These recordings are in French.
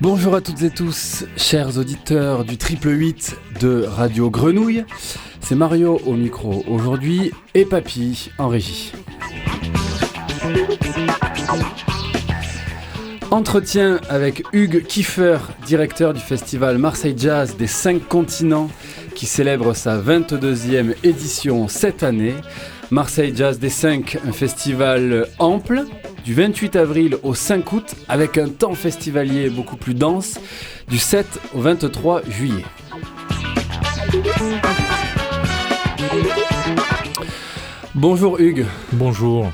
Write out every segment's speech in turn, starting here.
Bonjour à toutes et tous, chers auditeurs du triple 8 de Radio Grenouille. C'est Mario au micro aujourd'hui et Papy en régie. Entretien avec Hugues Kiefer, directeur du festival Marseille Jazz des 5 continents qui célèbre sa 22e édition cette année. Marseille Jazz des 5, un festival ample du 28 avril au 5 août avec un temps festivalier beaucoup plus dense du 7 au 23 juillet. Bonjour Hugues. Bonjour.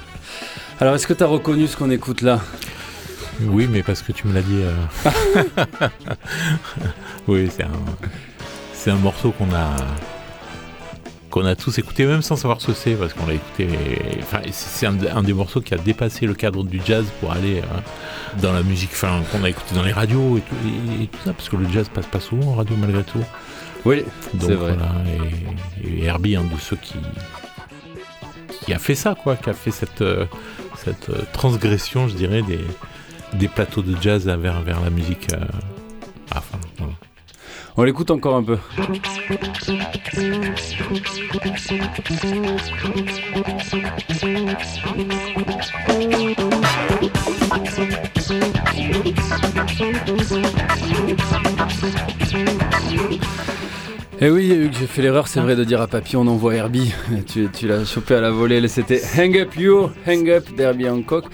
Alors est-ce que tu as reconnu ce qu'on écoute là? Oui, mais parce que tu me l'as dit. euh. oui, c'est un, c'est un morceau qu'on a qu'on a tous écouté, même sans savoir ce que c'est, parce qu'on l'a écouté. Enfin, c'est un, un des morceaux qui a dépassé le cadre du jazz pour aller euh, dans la musique, enfin, qu'on a écouté dans les radios et tout, et- et tout ça, parce que le jazz passe pas souvent en radio malgré tout. Oui, Donc c'est vrai. voilà, et, Herbie, un de ceux qui qui a fait ça, quoi, qui a fait cette euh, cette transgression, je dirais, des des plateaux de jazz vers vers la musique. euh, enfin, voilà. On l'écoute encore un peu. Eh oui, Hugues, j'ai fait l'erreur, c'est vrai, de dire à Papy on envoie Herbie. Tu, tu l'as chopé à la volée. C'était Hang Up You, Hang Up d'Herbie Hancock,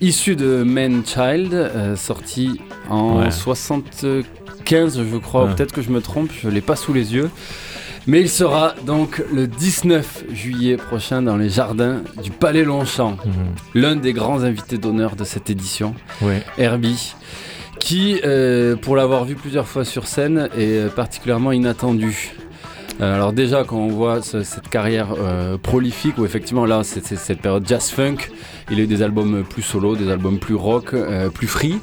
issu de Man Child, euh, sorti en Ouais. 75, je crois. ou. Peut-être que je me trompe, je l'ai pas sous les yeux. Mais il sera donc le 19 juillet prochain dans les jardins du Palais Longchamp. Mhm. L'un des grands invités d'honneur de cette édition. Ouais. Herbie, qui, euh, pour l'avoir vu plusieurs fois sur scène, est particulièrement inattendu. Euh, alors déjà, quand on voit ce- cette carrière euh, prolifique, où effectivement là, c'est cette période jazz-funk, il a eu des albums plus solo, des albums plus rock, euh, plus free.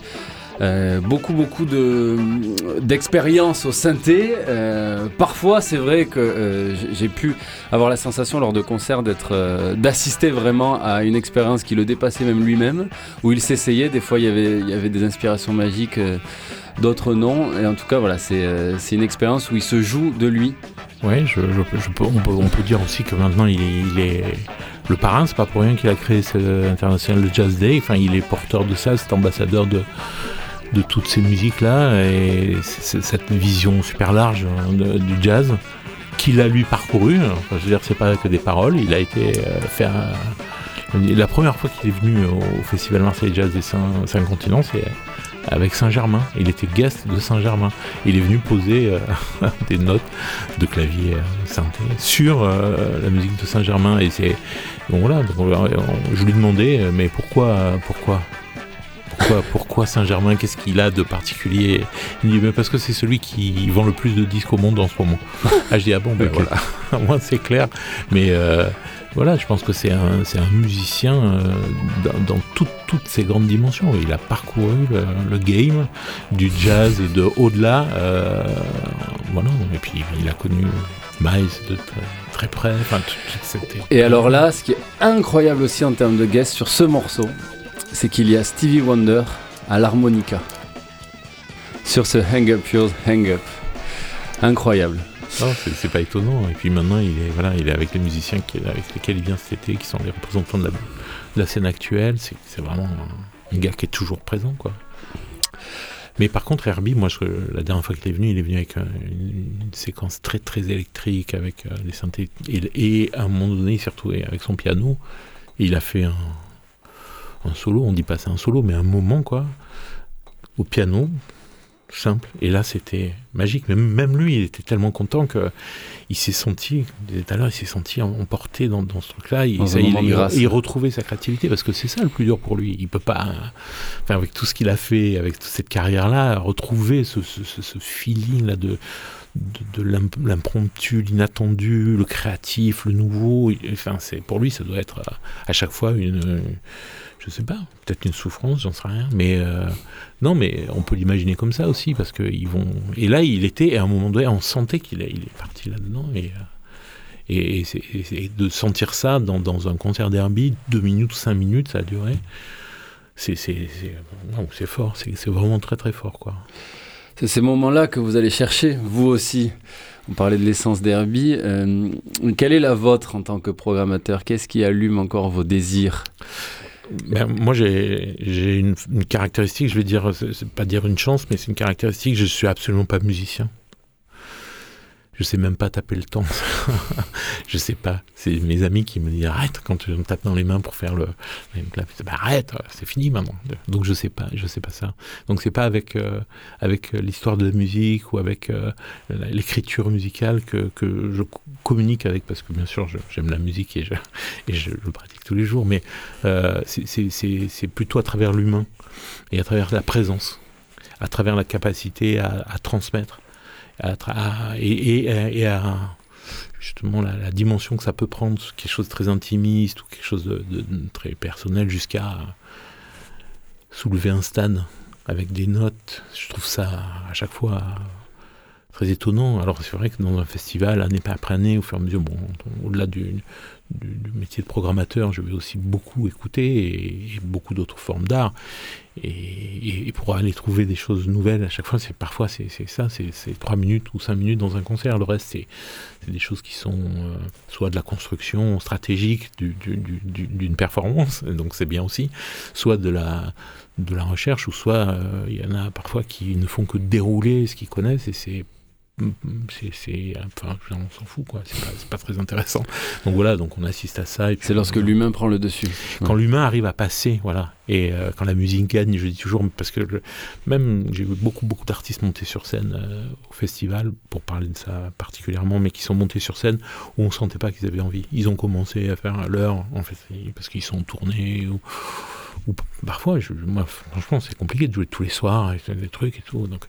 Beaucoup beaucoup de au synthé. Parfois, c'est vrai que j'ai- pu avoir la sensation lors de concerts d'être d'assister vraiment à une expérience qui le dépassait même lui-même où il s'essayait. Des fois, il y avait, il y avait des inspirations magiques, d'autres non. Et en tout cas, voilà, c'est c'est une expérience où il se joue de lui. Peux- on, peut, dire aussi que maintenant il est, le parrain, c'est pas pour rien qu'il a créé ce international Jazz Day. Enfin, il est porteur de ça, c'est ambassadeur de toutes ces musiques là et cette vision super large hein, du jazz qu'il a lui parcouru. Enfin, je veux dire, c'est pas que des paroles. Il a été euh, faire la première fois qu'il est venu au Festival Marseille Jazz des cinq, cinq continents, c'est avec Saint-Germain. Il était guest de Saint-Germain. Il est venu poser euh, des notes de clavier euh, synthé sur euh, la musique de Saint-Germain et c'est bon voilà donc, on- on- je lui demandais mais pourquoi pourquoi pourquoi, pourquoi Saint-Germain? Qu'est-ce qu'il a de particulier? Il me dit mais parce que c'est celui qui vend le plus de disques au monde en ce moment. Ah je dis ah bon ben Ok. voilà, moi c'est clair. Mais euh, voilà, je pense que c'est un, musicien euh, dans, toutes, ses grandes dimensions. Il a parcouru le, game du jazz et de au-delà. euh, voilà, et puis il a connu Miles de très, très près. Enfin, tout- Et alors là, ce qui est incroyable aussi en termes de guest sur ce morceau, c'est qu'il y a Stevie Wonder à l'harmonica sur ce Hang Up Yours, Hang Up. Incroyable. C'est, pas étonnant. Et puis maintenant, il est, voilà, il est avec les musiciens avec lesquels il vient cet été, qui sont les représentants de la, scène actuelle. C'est, vraiment un, gars qui est toujours présent, quoi. Mais par contre, Herbie, moi, la dernière fois qu'il est venu, il est venu avec un- une, séquence très très électrique, avec euh, des synthés, et, à un moment donné, surtout avec son piano, il a fait un, un solo, on dit pas c'est un solo, mais un moment, quoi, au piano, simple. Et là, c'était magique. Même, même lui, il était tellement content que il s'est senti, tout à l'heure, il s'est senti emporté dans, dans ce truc-là. Il, ça, il, il- retrouvait sa créativité parce que c'est ça le plus dur pour lui. Il peut pas, enfin, avec tout ce qu'il a fait, avec toute cette carrière-là, retrouver ce, ce, ce- ce feeling-là de, de, l'impromptu, l'inattendu, le créatif, le nouveau. Enfin, c'est pour lui, ça doit être à, chaque fois une, je sais pas, peut-être une souffrance, j'en sais rien. Mais euh, non, mais on peut l'imaginer comme ça aussi, parce qu'ils vont. Et là, il était, à un moment donné, on sentait qu'il il est parti là-dedans. Et, euh, et, de sentir ça dans, un concert d'Herbie, deux minutes, cinq minutes, ça a duré. C'est fort, c'est vraiment très très fort. C'est ces moments-là que vous allez chercher, vous aussi. On parlait de l'essence d'Herbie. Euh, quelle est la vôtre en tant que programmateur? Qu'est-ce qui allume encore vos désirs? Ben, moi, j'ai une, une, caractéristique, je vais dire, c'est pas dire une chance, mais c'est une caractéristique, je suis absolument pas musicien je sais même pas taper le temps. je sais pas. C'est mes amis qui me disent arrête quand tu me tapes dans les mains pour faire le. Bah, arrête, c'est fini maintenant. Donc je sais pas, je sais pas ça. Donc c'est pas avec euh, avec l'histoire de la musique ou avec euh, l'écriture musicale que, que je communique avec parce que bien sûr j'aime la musique et je je le pratique tous les jours, mais euh, c'est plutôt à travers l'humain et à travers la présence, à travers la capacité à transmettre et, à justement la, dimension que ça peut prendre, quelque chose de très intimiste ou quelque chose de, très personnel jusqu'à soulever un stade avec des notes. Je trouve ça à chaque fois très étonnant. Alors c'est vrai que dans un festival, année après année, au fur et à mesure, bon, au-delà du, métier de programmateur, je vais aussi beaucoup écouter et, beaucoup d'autres formes d'art. Et, pour aller trouver des choses nouvelles à chaque fois, parfois c'est ça, c'est trois minutes ou cinq minutes dans un concert. Le reste, c'est des choses qui sont euh, soit de la construction stratégique d'une performance, donc c'est bien aussi, soit de la de la recherche, ou soit euh, il y en a parfois qui ne font que dérouler ce qu'ils connaissent et c'est c'est enfin on s'en fout quoi. C'est pas, pas, très intéressant. Donc voilà donc on assiste à ça c'est lorsque l'humain prend le dessus. Quand l'humain arrive à passer voilà. Et euh, quand la musique gagne je dis toujours parce que même j'ai vu beaucoup beaucoup d'artistes monter sur scène euh, au festival pour parler de ça particulièrement mais qui sont montés sur scène où on sentait pas qu'ils avaient envie. Ils ont commencé à faire l'heure en fait parce qu'ils sont tournés ou, ou parfois je, moi franchement c'est compliqué de jouer tous les soirs et des trucs et tout. Donc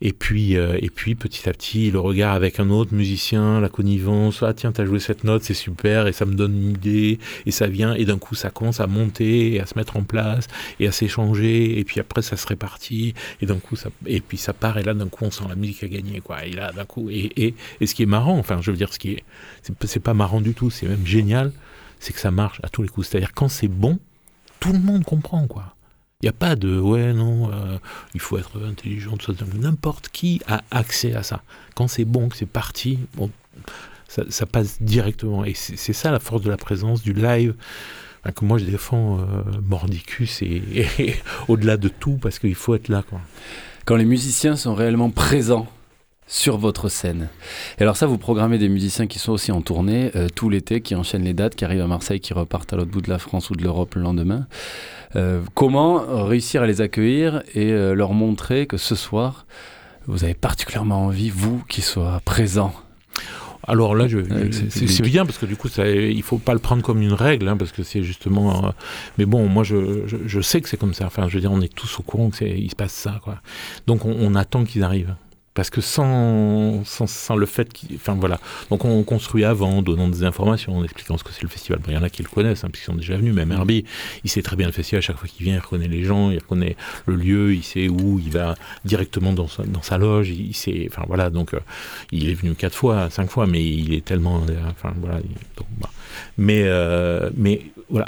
et puis, euh, et puis petit à petit, le regard avec un autre musicien, la connivence, ah tiens, t'as joué cette note, c'est super, et ça me donne une idée, et ça vient, et d'un coup, ça commence à monter, et à se mettre en place, et à s'échanger, et puis après, ça se répartit, et d'un coup, ça, et puis ça part, et là, d'un coup, on sent la musique a gagné, quoi, et là, d'un coup, et, et, et, ce qui est marrant, enfin, je veux dire, ce qui est, c'est pas marrant du tout, c'est même génial, c'est que ça marche à tous les coups. C'est-à-dire, quand c'est bon, tout le monde comprend, quoi. Il n'y a pas de ouais, non, euh, il faut être intelligent, tout ça. N'importe qui a accès à ça. Quand c'est bon, que c'est parti, ça, passe directement. Et c'est ça la force de la présence, du live. que moi je défends euh, Mordicus et, au-delà de tout parce qu'il faut être là. Quand les musiciens sont réellement présents sur votre scène. Et alors ça, vous programmez des musiciens qui sont aussi en tournée euh, tout l'été, qui enchaînent les dates, qui arrivent à Marseille, qui repartent à l'autre bout de la France ou de l'Europe le lendemain. Euh, comment réussir à les accueillir et euh, leur montrer que ce soir, vous avez particulièrement envie, vous, qu'ils soient présents? Alors là, c'est bien parce que du coup, ça, il faut pas le prendre comme une règle, hein, parce que c'est justement. mais bon, moi, je, je, sais que c'est comme ça. Enfin, je veux dire, on est tous au courant qu'il se passe ça, quoi. Donc, on, on attend qu'ils arrivent parce que sans, sans, le fait qu'il. Enfin voilà. Donc on construit avant, donnant des informations, en expliquant ce que c'est le festival. il y en a qui le connaissent, hein, puisqu'ils sont déjà venus. Même Herbie, il sait très bien le festival. À chaque fois qu'il vient, il reconnaît les gens, il reconnaît le lieu, il sait où, il va directement dans sa, dans sa loge. Il sait. Enfin voilà. Donc euh, il est venu quatre fois, cinq fois, mais il est tellement. Euh, enfin voilà. Bah. Mais, euh, mais voilà,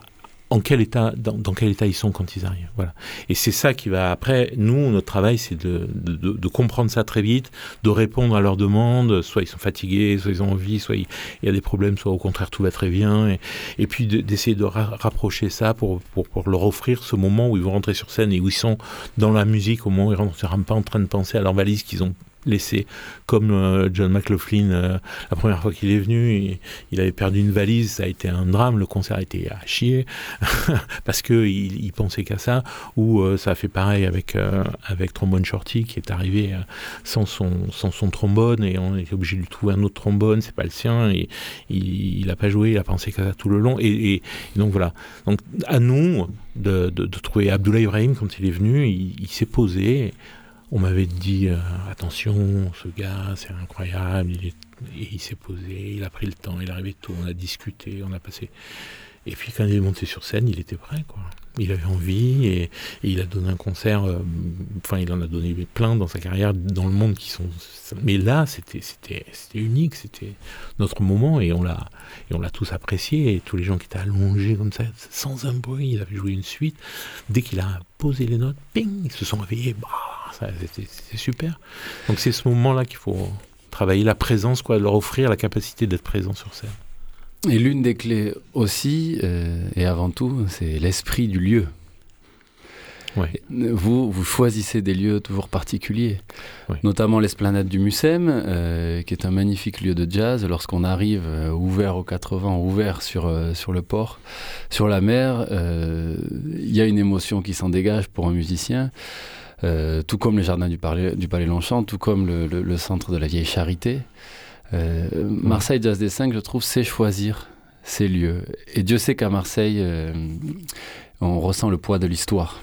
en quel état, dans, quel état ils sont quand ils arrivent. Voilà. Et c'est ça qui va après. Nous, notre travail, c'est de, de, comprendre ça très vite, de répondre à leurs demandes. Soit ils sont fatigués, soit ils ont envie, soit il, y a des problèmes, soit au contraire tout va très bien. Et, puis d'essayer de, rapprocher ça pour, pour, leur offrir ce moment où ils vont rentrer sur scène et où ils sont dans la musique, au moment où ils sont pas en train de penser à leur valise qu'ils ont laissé. Comme euh, John McLaughlin euh, la première fois qu'il est venu il, avait perdu une valise ça a été un drame le concert a été à chier parce que il, pensait qu'à ça ou euh, ça a fait pareil avec avec trombone shorty qui est arrivé sans son sans son trombone et on était obligé de lui trouver un autre trombone c'est pas le sien et il, n'a pas joué il a pensé qu'à ça tout le long et, donc voilà. Donc à nous de, trouver Abdoulaye Ibrahim quand il est venu il s'est posé on m'avait dit attention, ce gars, c'est incroyable, il il s'est posé, il a pris le temps, il est arrivé tôt, on a discuté, on a passé. Et puis quand il est monté sur scène, il était prêt, quoi. Il avait envie et, il a donné un concert. Euh, enfin, il en a donné plein dans sa carrière dans le monde qui sont. Mais là, c'était c'était c'était unique, c'était notre moment et on l'a et on l'a tous apprécié. Et tous les gens qui étaient allongés comme ça, sans un bruit, il avait joué une suite. Dès qu'il a posé les notes, ping, ils se sont réveillés. Bah, c'était super. Donc c'est ce moment-là qu'il faut travailler la présence, quoi, leur offrir la capacité d'être présent sur scène. Et l'une des clés aussi, euh, et avant tout, c'est l'esprit du lieu. Vous, vous choisissez des lieux toujours particuliers, notamment l'esplanade du Mucem, euh, qui est un magnifique lieu de jazz. Lorsqu'on arrive euh, ouvert aux 80, ouvert sur, sur le port, sur la mer, il y a une émotion qui s'en dégage pour un musicien. Tout comme le jardin du Palais, du Palais Longchamp, tout comme le, le centre de la Vieille Charité. Euh, Marseille Jazz des 5, je trouve, c'est choisir ces lieux. Et Dieu sait qu'à Marseille, euh, on ressent le poids de l'histoire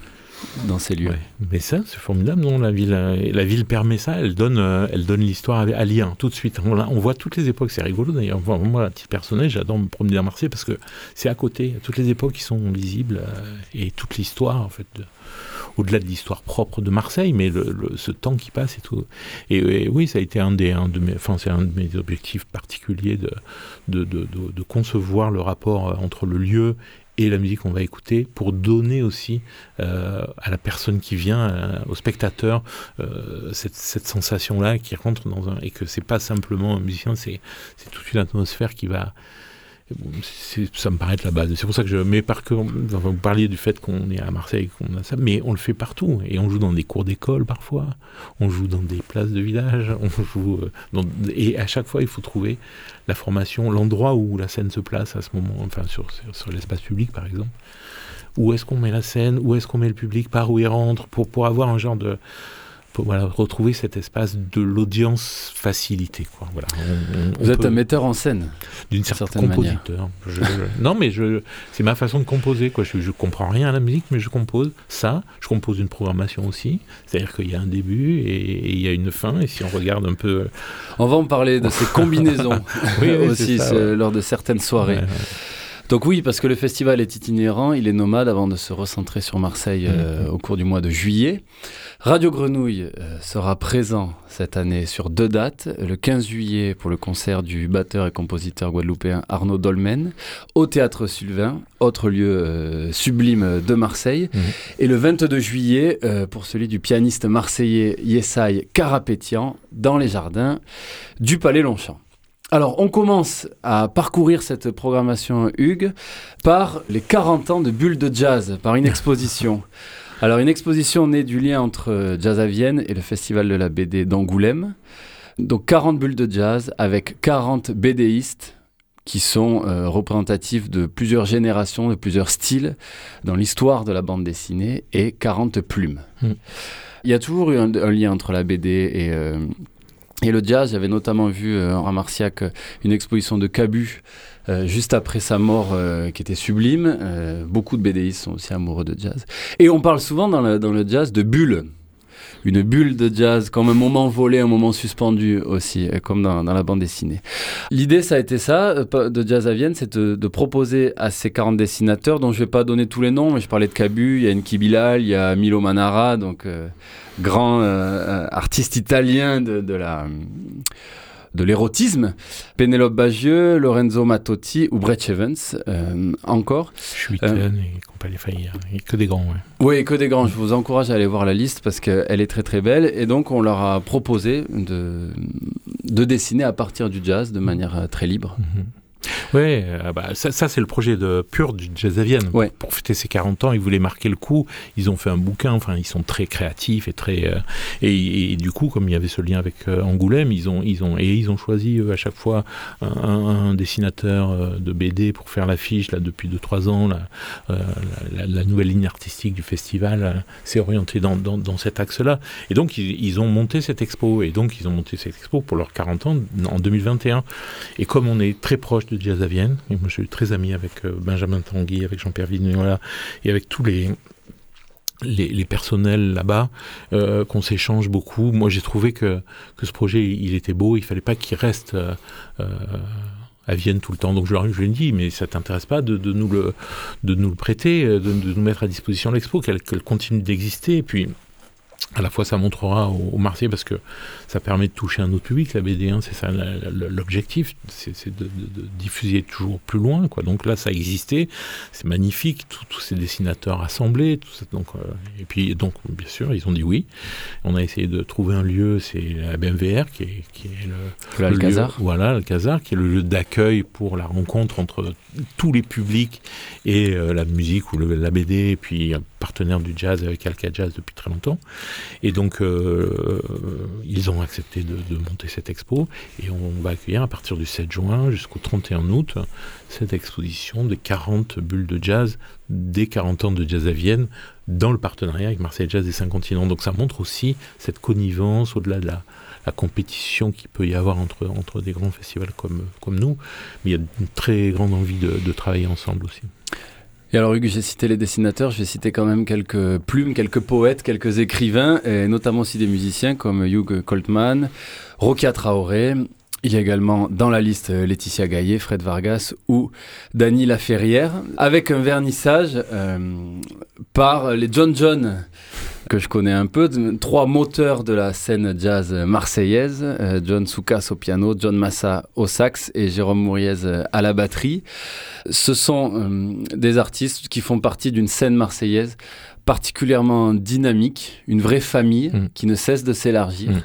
dans ces lieux. Mais ça, c'est formidable, non La ville, euh, la ville permet ça, elle donne, elle donne l'histoire à, lien tout de suite. On, on, voit toutes les époques, c'est rigolo d'ailleurs. Moi, à titre personnel, j'adore me promener à Marseille parce que c'est à côté, toutes les époques qui sont visibles et toute l'histoire en fait. De, au-delà de l'histoire propre de Marseille, mais ce temps qui passe et tout. Et, oui, ça a été un, des, un de mes, enfin, c'est un de mes objectifs particuliers de de, de, concevoir le rapport euh, entre le lieu et la musique qu'on va écouter pour donner aussi euh, à la personne qui vient, euh, au spectateur, cette, cette sensation-là qui rentre dans un... et que c'est pas simplement un musicien, c'est toute une atmosphère qui va ça me paraît être la base. C'est pour ça que je. Mais par que vous parliez du fait qu'on est à Marseille, qu'on a ça, mais on le fait partout. Et on joue dans des cours d'école parfois, on joue dans des places de village, on joue. Euh, et à chaque fois, il faut trouver la formation, l'endroit où la scène se place à ce moment, enfin sur, sur, l'espace public par exemple. Où est-ce qu'on met la scène? Où est-ce qu'on met le public? Par où il rentre? Pour, pour avoir un genre de voilà, retrouver cet espace de l'audience facilité. Quoi. Voilà, Vous êtes un metteur en scène D'une certaine compositeur. non, mais je, c'est ma façon de composer. Quoi. Je, je comprends rien à la musique, mais je compose ça. Je compose une programmation aussi. C'est-à-dire qu'il y a un début et, il y a une fin. Et si on regarde un peu. On va en parler de ces combinaisons aussi lors de certaines soirées. Donc oui, parce que le festival est itinérant, il est nomade avant de se recentrer sur Marseille euh, au cours du mois de juillet. Radio Grenouille euh, sera présent cette année sur deux dates. Le 15 juillet pour le concert du batteur et compositeur guadeloupéen Arnaud Dolmen au Théâtre Sylvain, autre lieu euh, sublime de Marseille. Mhm. Et le 22 juillet pour celui du pianiste marseillais Yesai Carapétian dans les jardins du Palais Longchamp. Alors, on commence à parcourir cette programmation Hugues par les 40 ans de Bulle de Jazz, par une exposition. Alors, une exposition née du lien entre Jazz à Vienne et le Festival de la BD d'Angoulême. Donc, 40 bulles de jazz avec 40 BDistes qui sont euh, représentatifs de plusieurs générations, de plusieurs styles dans l'histoire de la bande dessinée et 40 plumes. Hmm. Il y a toujours eu un, lien entre la BD et, euh, et le jazz, j'avais notamment vu euh, en Ramarciac euh, une exposition de Cabu euh, juste après sa mort qui était sublime. beaucoup de BDistes sont aussi amoureux de jazz. Et on parle souvent dans le, dans le jazz de bulle. Une bulle de jazz, comme un moment volé, un moment suspendu aussi, comme dans, la bande dessinée. L'idée, ça a été ça, de Jazz à Vienne, c'est de, proposer à ces 40 dessinateurs, dont je ne vais pas donner tous les noms, mais je parlais de Cabu, il y a Enki Bilal, il y a Milo Manara, donc grand euh, euh, artiste italien de la de l'érotisme, Penelope Bagieux, Lorenzo Mattotti ou Brett Evans, euh, encore. Schwitten euh, et compagnie, a que des grands. Oui, que des grands. Je vous encourage à aller voir la liste parce qu'elle est très très belle. Et donc, on leur a proposé de, de dessiner à partir du jazz de manière très libre. Mhm. Oui, euh, bah, ça, c'est le projet de pur du Jazz à Vienne. Pour fêter ses 40 ans, ils voulaient marquer le coup. Ils ont fait un bouquin, enfin, ils sont très créatifs et très. Euh, et, du coup, comme il y avait ce lien avec euh, Angoulême, ils ont, ils ont, et ils ont choisi à chaque fois un, dessinateur de BD pour faire l'affiche, là, depuis 2-3 ans. la, nouvelle ligne artistique du festival s'est orientée dans, dans, cet axe-là. Et donc, ils, ils, ont monté cette expo. Et donc, ils ont monté cette expo pour leurs 40 ans en 2021. Et comme on est très proche de jazz à Vienne. Et moi, je suis très ami avec euh, Benjamin Tanguy, avec Jean-Pierre Vignola et avec tous les les, personnels là-bas, euh, qu'on s'échange beaucoup. Moi, j'ai trouvé que, que ce projet, il était beau. Il fallait pas qu'il reste euh, à Vienne tout le temps. Donc je, je lui dit, mais ça t'intéresse pas de, de, nous le, de nous le prêter, de, nous mettre à disposition l'expo, qu'elle continue d'exister. Et puis à la fois ça montrera aux, Marseillais parce que ça permet de toucher un autre public la BD c'est ça l'objectif c'est de, diffuser toujours plus loin quoi. Donc là ça existait c'est magnifique tous ces dessinateurs assemblés tout ça, donc euh, et puis donc bien sûr ils ont dit oui. On a essayé de trouver un lieu c'est la BMVR qui est, qui est le, le, lieu, voilà le Casar qui est le lieu d'accueil pour la rencontre entre tous les publics et euh, la musique ou la BD et puis partenaire du jazz avec Alka Jazz depuis très longtemps. Et donc, euh, ils ont accepté de, monter cette expo. Et on va accueillir à partir du 7 juin jusqu'au 31 août cette exposition des 40 bulles de jazz des 40 ans de jazz à Vienne dans le partenariat avec Marseille Jazz des 5 continents. Donc ça montre aussi cette connivence au-delà de la, compétition qu'il peut y avoir entre, entre des grands festivals comme, comme nous. Mais il y a une très grande envie de travailler ensemble aussi. Et alors Hugues, j'ai cité les dessinateurs, je vais citer quand même quelques plumes, quelques poètes, quelques écrivains, et notamment aussi des musiciens comme Hugh Coltman, Rokia Traoré. Il y a également dans la liste Laetitia Gaillet, Fred Vargas ou Dany Laferrière, avec un vernissage euh, par les John John que je connais un peu, trois moteurs de la scène jazz marseillaise, euh, John Soukas au piano, John Massa au sax et Jérôme Mouriez euh, à la batterie. Ce sont euh, des artistes qui font partie d'une scène marseillaise particulièrement dynamique, une vraie famille mm. qui ne cesse de s'élargir. Mm.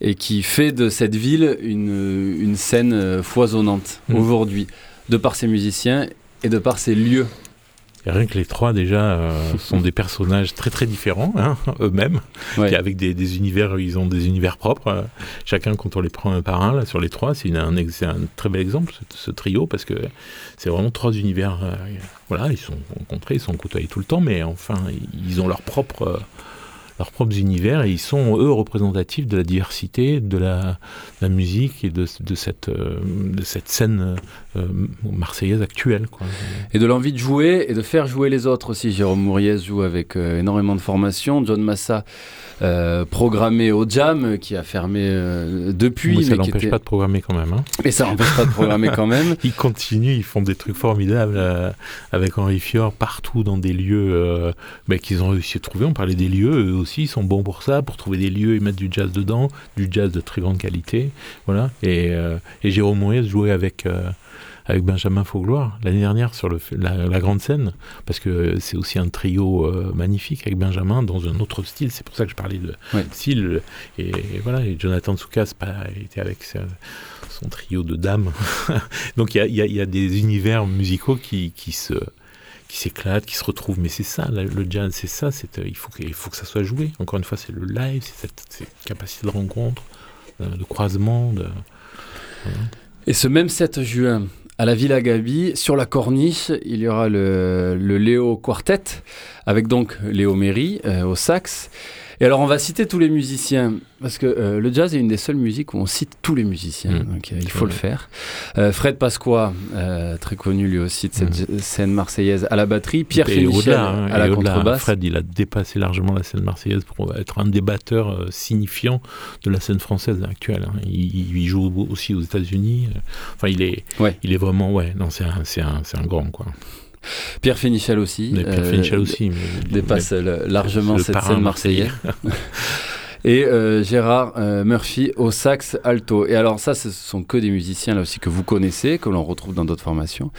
Et qui fait de cette ville une, une scène foisonnante mm. aujourd'hui, de par ses musiciens et de par ses lieux rien que les trois déjà euh, sont des personnages très très différents hein, eux-mêmes, avec des, univers, ils ont des univers propres. Euh, chacun quand on les prend un par un là sur les trois, c'est un, un, très bel exemple ce, trio parce que c'est vraiment trois univers. Euh, voilà, ils sont rencontrés, ils sont côtoyés tout le temps, mais enfin ils ont leur propre leurs propres univers et ils sont eux représentatifs de la diversité de la, musique et de, de cette, de cette scène euh, marseillaise actuelle. Quoi. Et de l'envie de jouer et de faire jouer les autres aussi. Jérôme Mouriez joue avec euh, énormément de formation. John Massa, euh, programmé au Jam, qui a fermé depuis. Mais ça n'empêche pas de programmer quand même. Hein. Et ça n'empêche pas de programmer quand même. ils continuent, ils font des trucs formidables avec Henri Fior partout dans des lieux bah, qu'ils ont réussi à trouver. On parlait des lieux, eux aussi, sont bons pour ça, pour trouver des lieux et mettre du jazz dedans, du jazz de très grande qualité. Voilà. Et, et Jérôme Mouriez jouait avec avec Benjamin Faugloire l'année dernière sur le, la, grande scène, parce que c'est aussi un trio euh, magnifique avec Benjamin dans un autre style. C'est pour ça que je parlais de style. Et, voilà, et Jonathan Tsoukas était avec son trio de dames. Donc il y, y a, des univers musicaux qui, qui se qui s'éclatent, qui se retrouvent. Mais c'est ça, le jazz, c'est ça. C'est, il, faut que, faut que ça soit joué. Encore une fois, c'est le live, c'est cette, capacité de rencontre, euh, de, croisement. Et ce même 7 juin, à la Villa Gabi, sur la corniche, il y aura le, Léo Quartet, avec donc Léo Méry euh, au sax. Et alors, on va citer tous les musiciens, parce que euh, le jazz est une des seules musiques où on cite tous les musiciens, mmh. donc euh, il faut le faire. Euh, Fred Pasqua, très connu lui aussi de cette mmh. scène marseillaise à la batterie. Pierre Fémichel hein, à la contrebasse. Fred, il a dépassé largement la scène marseillaise pour être un des batteurs signifiants de la scène française actuelle. Hein. Il, joue aussi aux États-Unis. Enfin, il est, il est vraiment, ouais, non, c'est un, un, un grand, quoi. Pierre Fénichel aussi. Pierre euh, Fénichel aussi. dépasse largement cette scène marseillaise. et euh, Gérard euh, Murphy au sax alto. Et alors ça, ce sont que des musiciens là aussi que vous connaissez, que l'on retrouve dans d'autres formations.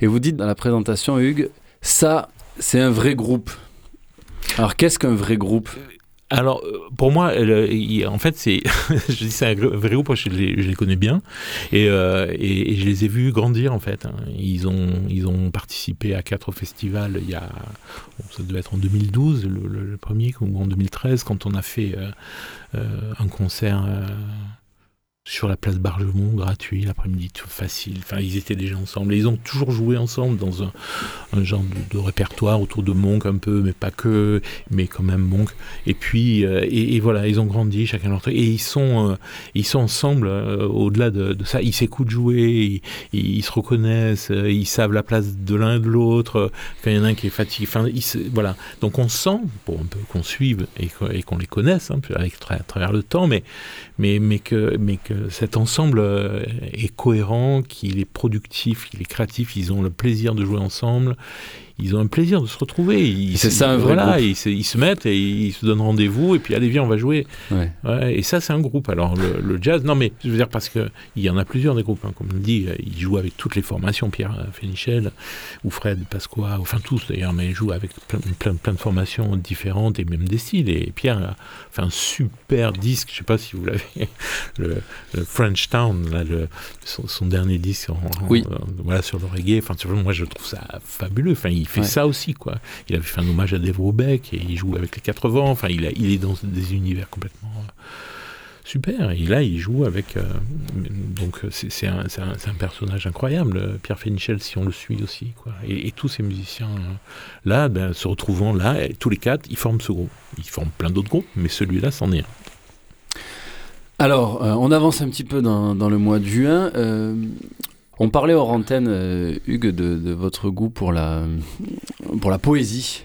Et vous dites dans la présentation, Hugues, ça, c'est un vrai groupe. Alors qu'est-ce qu'un vrai groupe? Alors, euh, pour moi, en fait, c'est, je dis c'est un vrai groupe, je les, connais bien, euh, et, et, je les ai vus grandir, en fait. Hein. Ils, ont, ils ont participé à quatre festivals, il y a, ça devait être en 2012, le, premier, ou en 2013, quand on a fait euh, un concert sur la place Bargemont, gratuit, l'après-midi, tout facile. Enfin, ils étaient déjà ensemble. Ils ont toujours joué ensemble dans un, genre de, répertoire autour de Monk un peu, mais pas que, mais quand même Monk. Et puis, euh, et, voilà, ils ont grandi, chacun leur truc. Et ils sont, euh, ils sont ensemble, euh, au-delà de, ça. Ils s'écoutent jouer, ils, se reconnaissent, ils savent la place de l'un et de l'autre. Quand il y en a un qui est fatigué, enfin, voilà. Donc on sent, pour un qu'on suive et qu'on les connaisse, hein, à travers le temps, mais, mais, mais, que, que cet ensemble euh, est cohérent, qu'il est productif, qu'il est créatif, ils ont le plaisir de jouer ensemble, ils ont un plaisir de se retrouver. C'est ça un vrai voilà, ils, ils, se mettent et ils se donnent rendez-vous et puis allez viens on va jouer. Ouais. et ça c'est un groupe. Alors le, jazz, non mais je veux dire parce que il y en a plusieurs des groupes. Hein, comme on dit, ils jouent avec toutes les formations. Pierre Fénichel ou Fred Pasqua, enfin tous d'ailleurs, mais ils jouent avec plein, plein, plein, de formations différentes et même des styles. Et Pierre a fait un super disque. Je sais pas si vous l'avez, le, French Town, là, le, son, dernier disque. oui. voilà sur le reggae. Enfin moi je trouve ça fabuleux. Enfin il fait ça aussi, quoi. Il avait fait un hommage à Dave Robeck et il joue avec les quatre vents. Enfin, il, a, il est dans des univers complètement euh, super. Et là, il joue avec. Euh, donc, c'est un, un, un, personnage incroyable, Pierre Fénichel, si on le suit aussi. Quoi. Et, tous ces musiciens euh, là, ben, se retrouvant là, tous les quatre, ils forment ce groupe. Ils forment plein d'autres groupes, mais celui-là, c'en est un. Alors, on avance un petit peu dans, dans le mois de juin. On parlait hors antenne, euh, Hugues, de, votre goût pour la, pour la poésie,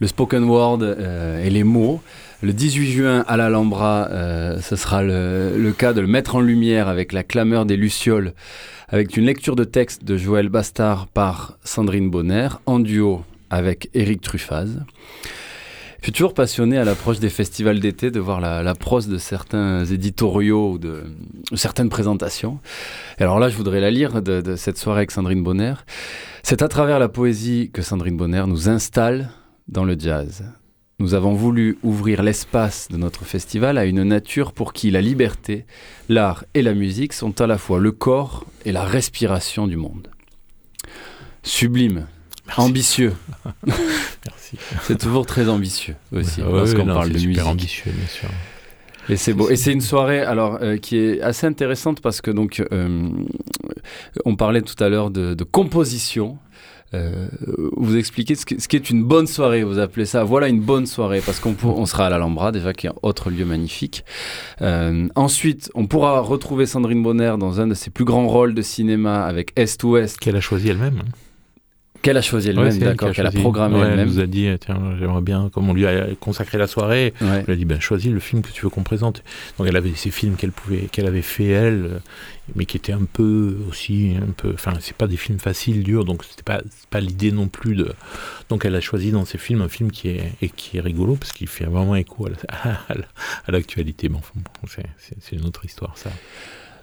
le spoken word euh, et les mots. Le 18 juin à l'Alhambra, euh, ce sera le, cas de le mettre en lumière avec la clameur des Lucioles, avec une lecture de texte de Joël Bastard par Sandrine Bonner, en duo avec Éric Truffaz. Je suis toujours passionné à l'approche des festivals d'été de voir la, prose de certains éditoriaux ou de, certaines présentations. Et alors là, je voudrais la lire de, cette soirée avec Sandrine Bonner. C'est à travers la poésie que Sandrine Bonner nous installe dans le jazz. Nous avons voulu ouvrir l'espace de notre festival à une nature pour qui la liberté, l'art et la musique sont à la fois le corps et la respiration du monde. Sublime, ambitieux. Merci. C'est toujours très ambitieux aussi lorsqu'on parle de musique. ambitieux, bien sûr. Et c'est beau. Et c'est une soirée alors euh, qui est assez intéressante parce que donc euh, on parlait tout à l'heure de, composition. Euh, vous expliquez ce, ce qu'est une bonne soirée, vous appelez ça. Voilà une bonne soirée parce qu'on on sera à l'Alhambra déjà qui est un autre lieu magnifique. ensuite, on pourra retrouver Sandrine Bonner dans un de ses plus grands rôles de cinéma avec Est Ouest qu'elle a choisi elle-même. Qu'elle a choisi elle-même, d'accord, qu'elle a programmé elle-même. Elle nous a dit, tiens, j'aimerais bien, comme on lui a consacré la soirée, elle a dit, ben, choisis le film que tu veux qu'on présente. Donc elle avait ces films qu'elle pouvait, qu'elle avait fait elle, mais qui étaient un peu aussi, un peu, enfin, c'est pas des films faciles, durs, donc c'était pas, pas l'idée non plus de. Donc elle a choisi dans ces films un film qui est, et qui est rigolo parce qu'il fait vraiment écho à l'actualité. Bon, c'est une autre histoire, ça.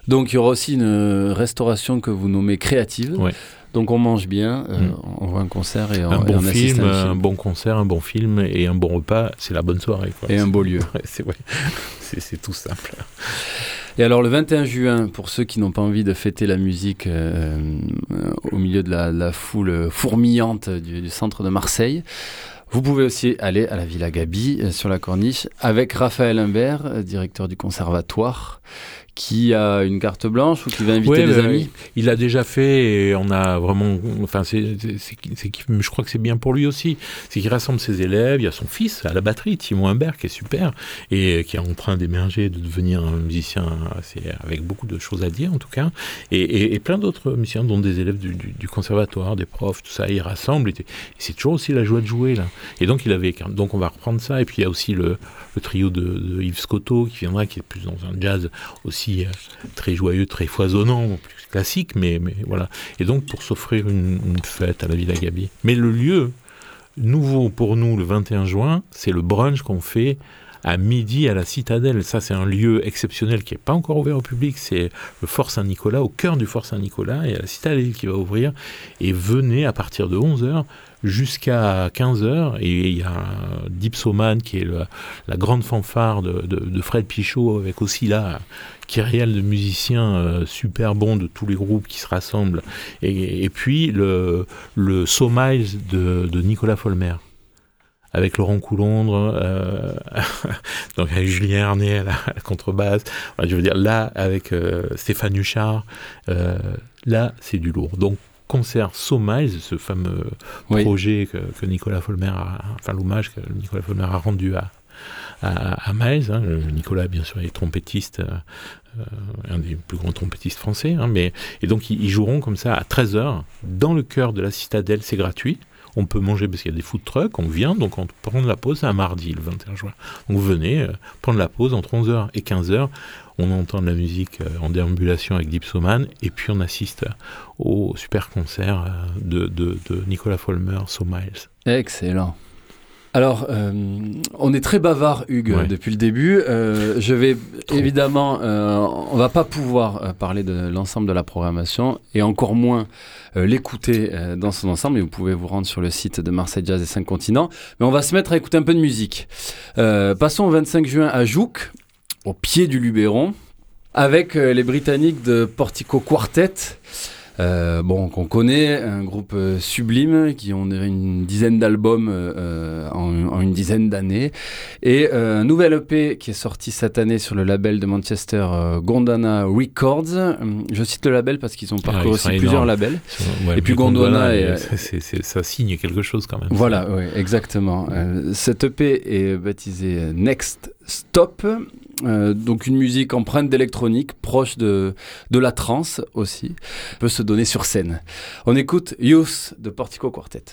Donc il y aura aussi une restauration que vous nommez créative. Ouais. Donc on mange bien, euh, mm. on voit un concert et on, un bon film, un, bon concert, un bon film et un bon repas, c'est la bonne soirée. Et un beau lieu. c'est tout simple. Et alors le 21 juin, pour ceux qui n'ont pas envie de fêter la musique euh, au milieu de la, foule fourmillante du, centre de Marseille, vous pouvez aussi aller à la Villa Gabi euh, sur la corniche avec Raphaël Imbert, directeur du conservatoire, qui a une carte blanche ou qui va inviter des amis Il l'a déjà fait et on a vraiment. Enfin, c'est, je crois que c'est bien pour lui aussi. C'est qu'il rassemble ses élèves. Il y a son fils à la batterie, Timon Humbert, qui est super et qui est en train d'émerger, de devenir un musicien avec beaucoup de choses à dire en tout cas. Et, plein d'autres musiciens, dont des élèves du, conservatoire, des profs, tout ça. Il rassemble et, c'est toujours aussi la joie de jouer là. Et donc, il avait. Donc, on va reprendre ça. Et puis, il y a aussi le, trio de, de Yves Scotto qui viendra, qui est plus dans un jazz aussi euh, très joyeux, très foisonnant, plus classique, mais, voilà. Et donc pour s'offrir une, fête à la Villa Gabi. Mais le lieu nouveau pour nous le 21 juin, c'est le brunch qu'on fait à midi à la Citadelle. Ça, c'est un lieu exceptionnel qui n'est pas encore ouvert au public. C'est le Fort Saint-Nicolas, au cœur du Fort Saint-Nicolas, et à la Citadelle qui va ouvrir. Et venez à partir de 11h jusqu'à 15h. Et il y a Dipsoman, qui est la grande fanfare de, Fred Pichot, avec aussi là réel de musiciens euh, super bons de tous les groupes qui se rassemblent. Et, puis le, le de, de Nicolas Folmer avec Laurent Coulondre, euh, donc avec Julien Arnay à la, contrebasse. je veux dire, là, avec euh, Stéphane Huchard, euh, là, c'est du lourd. Donc, concert So Miles, ce fameux projet que, Nicolas Folmer a, enfin l'hommage que Nicolas Folmer a rendu à, à, Miles. Hein. Nicolas, bien sûr, est trompettiste, un des plus grands trompettistes français. Hein, mais, et donc, ils, ils, joueront comme ça à 13h dans le cœur de la citadelle, c'est gratuit on peut manger parce qu'il y a des food trucks, on vient, donc on prend la pause, un mardi, le 21 juin. Donc venez euh, prendre la pause entre 11h et 15h. On entend de la musique euh, en déambulation avec Dipsoman, et puis on assiste au super concert euh, de, de, Nicolas Folmer, So Miles. Excellent. Alors, on est très bavard, Hugues, depuis le début. je vais évidemment, on va pas pouvoir parler de l'ensemble de la programmation et encore moins euh, l'écouter euh, dans son ensemble. Et vous pouvez vous rendre sur le site de Marseille Jazz et 5 continents. Mais on va se mettre à écouter un peu de musique. Euh, passons au 25 juin à Jouk, au pied du Luberon, avec les Britanniques de Portico Quartet. Euh, bon, qu'on connaît, un groupe euh, sublime qui ont une dizaine d'albums euh, en, une dizaine d'années, et un nouvel EP qui est sorti cette année sur le label de Manchester Gondwana Records. Je cite le label parce qu'ils ont ah, parcouru aussi plusieurs labels. et puis Gondwana, ça signe quelque chose quand même. Voilà, oui, exactement. cet EP est baptisé Next Stop. Euh, donc une musique empreinte d'électronique, proche de, de la trance aussi, peut se donner sur scène. On écoute Youth de Portico Quartet.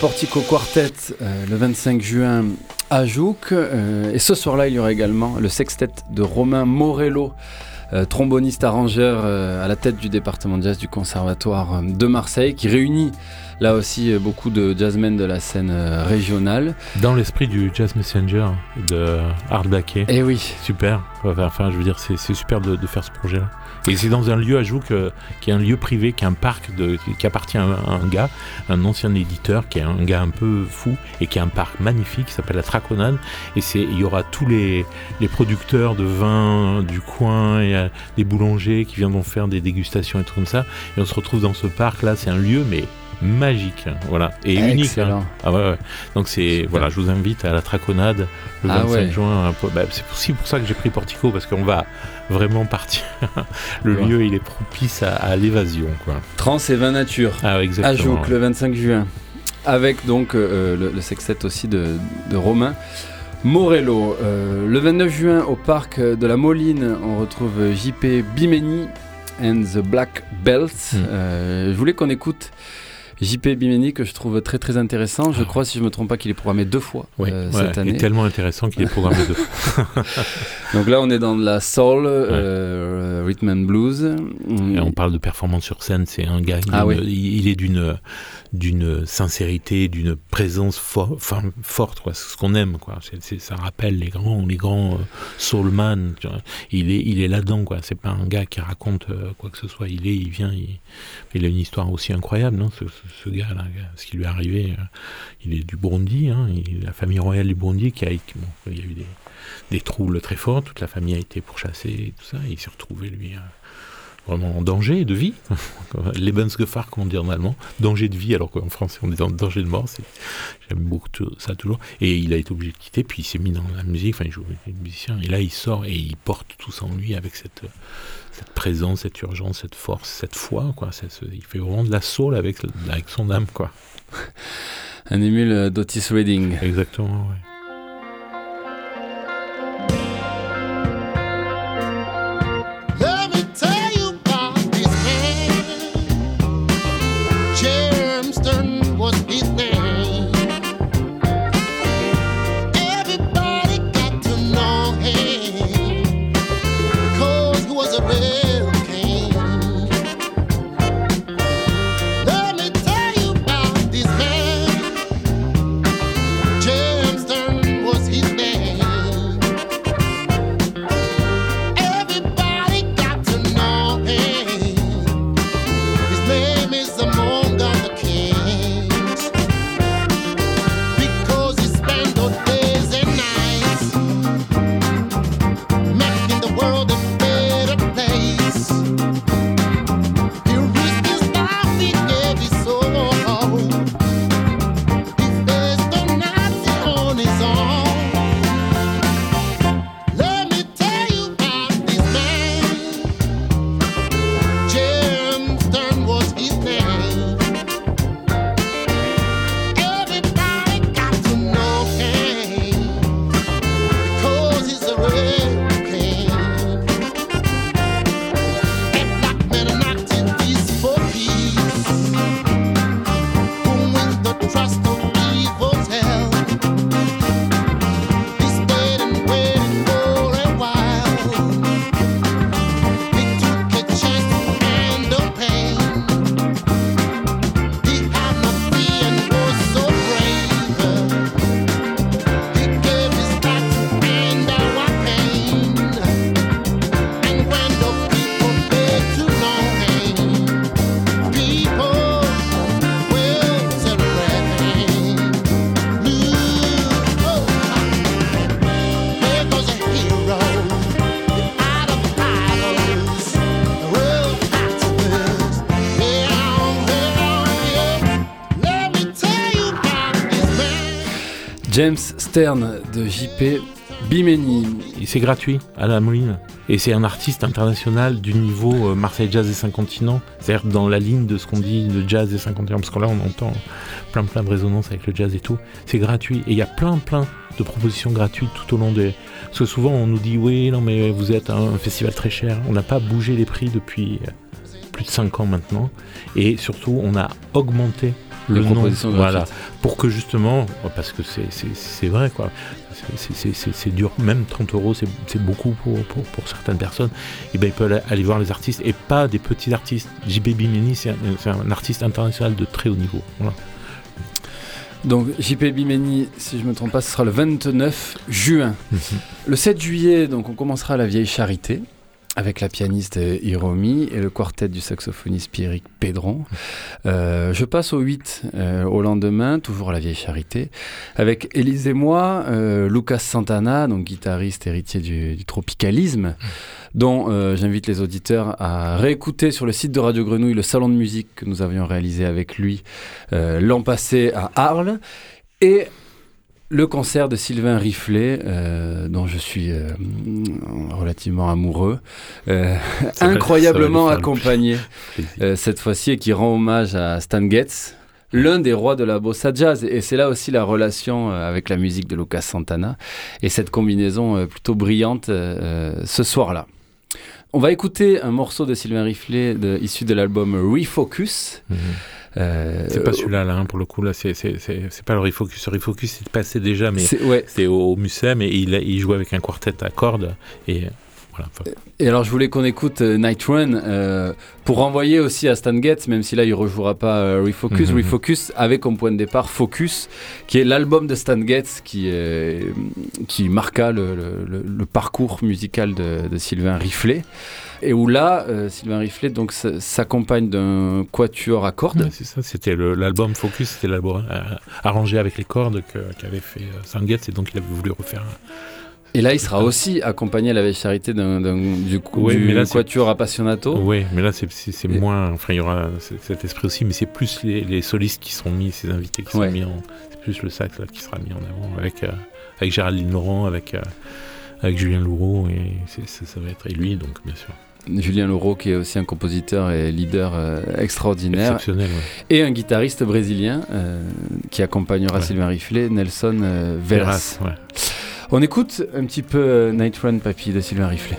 Portico Quartet euh, le 25 juin à Jouk. Euh, et ce soir-là, il y aura également le sextet de Romain Morello, euh, tromboniste arrangeur à la tête du département de jazz du Conservatoire de Marseille, qui réunit là aussi beaucoup de jazzmen de la scène régionale. Dans l'esprit du Jazz Messenger de Art Baquet. Eh oui. Super. Enfin, je veux dire, c'est super de, de faire ce projet-là. Et c'est dans un lieu à Jouk, qui est un lieu privé, qui est un parc qui appartient à un, gars, un ancien éditeur, qui est un gars un peu fou et qui a un parc magnifique qui s'appelle la Traconade. Et il y aura tous les, producteurs de vin du coin, et des boulangers qui viendront faire des dégustations et tout comme ça. Et on se retrouve dans ce parc là, c'est un lieu mais magique, hein, voilà, et unique. Hein. Ah ouais, ouais. Donc c'est voilà, je vous invite à la Traconade le 25 ah juin. Bah, c'est aussi pour ça que j'ai pris Portico parce qu'on va vraiment partir. le lieu il est propice à, l'évasion quoi. Trans et vin nature. Ah exactement. À Jouk le 25 juin, avec donc euh, le, sextet aussi de, Romain. Morello. Euh, le 29 juin, au parc de la Moline, on retrouve JP Bimeni and the Black Belts. Hmm. Euh, je voulais qu'on écoute JP Bimeni que je trouve très très intéressant. Je ah crois, si je me trompe pas, qu'il est programmé deux fois euh, cette année. Il est tellement intéressant qu'il est programmé deux fois. Donc là, on est dans de la soul, euh, rhythm and blues. Et on parle de performance sur scène. C'est un gars. Ah, il est d'une d'une sincérité, d'une présence forte, quoi. ce qu'on aime, quoi. ça rappelle les grands, les grands euh, soulman. Il est, il est là-dedans. C'est pas un gars qui raconte euh, quoi que ce soit. Il est, il vient, il, a une histoire aussi incroyable, non? Ce, gars-là, ce qui lui est arrivé. Euh, il est du Burundi, hein, la famille royale du Burundi qui a, il y a eu des, troubles très forts. Toute la famille a été pourchassée, et tout ça. Et il s'est retrouvé lui vraiment en danger de vie. Lebensgefahr, comme on dit en allemand. Danger de vie, alors qu'en français on dit en danger de mort. J'aime beaucoup ça toujours. Et il a été obligé de quitter, puis il s'est mis dans la musique, enfin il joue musicien, et là il sort et il porte tout ça en lui avec cette, cette présence, cette urgence, cette force, cette foi. Quoi. il fait vraiment de la soul avec, avec son âme. Quoi. Un émule d'Otis Reading. Exactement, oui. James Stern de JP Bimeni. C'est gratuit à la Moline. Et c'est un artiste international du niveau euh, Marseille Jazz et 5 continents. C'est-à-dire dans la ligne de ce qu'on dit de jazz et 5 continents. Parce que là, on entend plein plein de résonances avec le jazz et tout. C'est gratuit. Et il y a plein plein de propositions gratuites tout au long des. Parce que souvent, on nous dit oui, non, mais vous êtes un festival très cher. On n'a pas bougé les prix depuis euh, plus de 5 ans maintenant. Et surtout, on a augmenté le nom, voilà, pour que justement, parce que c'est vrai quoi, c'est dur, même 30 euros c'est beaucoup pour, pour, certaines personnes, et ben ils peuvent aller voir les artistes et pas des petits artistes. JB Bimini c'est un, artiste international de très haut niveau. Donc JP Bimeni, si je ne me trompe pas, ce sera le 29 juin. Mhm. Le 7 juillet, donc on commencera la vieille charité avec la pianiste Hiromi et le quartet du saxophoniste Pierrick Pédron. Euh, je passe au 8 euh, au lendemain, toujours à la vieille charité, avec Élise et moi, euh, Lucas Santana, donc guitariste héritier du, tropicalisme, dont j'invite les auditeurs à réécouter sur le site de Radio Grenouille le salon de musique que nous avions réalisé avec lui l'an passé à Arles. Et le concert de Sylvain Riflet, euh, dont je suis euh, relativement amoureux, euh, incroyablement accompagné cette fois-ci et qui rend hommage à Stan Getz, l'un des rois de la bossa jazz. Et c'est là aussi la relation avec la musique de Lucas Santana et cette combinaison plutôt brillante ce soir-là. On va écouter un morceau de Sylvain Riflet issu de l'album Refocus. Mhm. c'est pas celui-là, là, hein, pour le coup. Là, c'est pas le Refocus. Le Refocus, c'est passé déjà, mais c'est au, au Musée, mais il, il jouait avec un quartet à cordes. Et et alors je voulais qu'on écoute euh, Night Run euh, pour renvoyer aussi à Stan Getz, même si là il rejouera pas euh, Refocus. Mhm. Refocus avec comme point de départ Focus, qui est l'album de Stan Getz qui, qui marqua le, parcours musical de, Sylvain Riflet. Et où là, Sylvain Riflet donc s'accompagne d'un quatuor à cordes. c'est ça, c'était l'album Focus, c'était l'album arrangé avec les cordes qu'avait fait Stan Getz, et donc il avait voulu refaire et là, il sera aussi accompagné à la Vieille Charité d'un, du, coup, du Quatuor Appassionato. Oui, mais là, c'est, moins. Enfin, il y aura cet esprit aussi, mais c'est plus les, solistes qui seront mis, ces invités qui seront mis en. C'est plus le sax là, qui sera mis en avant avec, euh, avec Géraldine Laurent, avec, euh, avec Julien Loureau, et ça, va être. Et lui, donc, bien sûr. Julien Laurent, qui est aussi un compositeur et leader euh, extraordinaire. Exceptionnel, Et un guitariste brésilien qui accompagnera Sylvain Riflet, Nelson Veras. Veras on écoute un petit peu euh, Night Run Papy de Sylvain Riflet.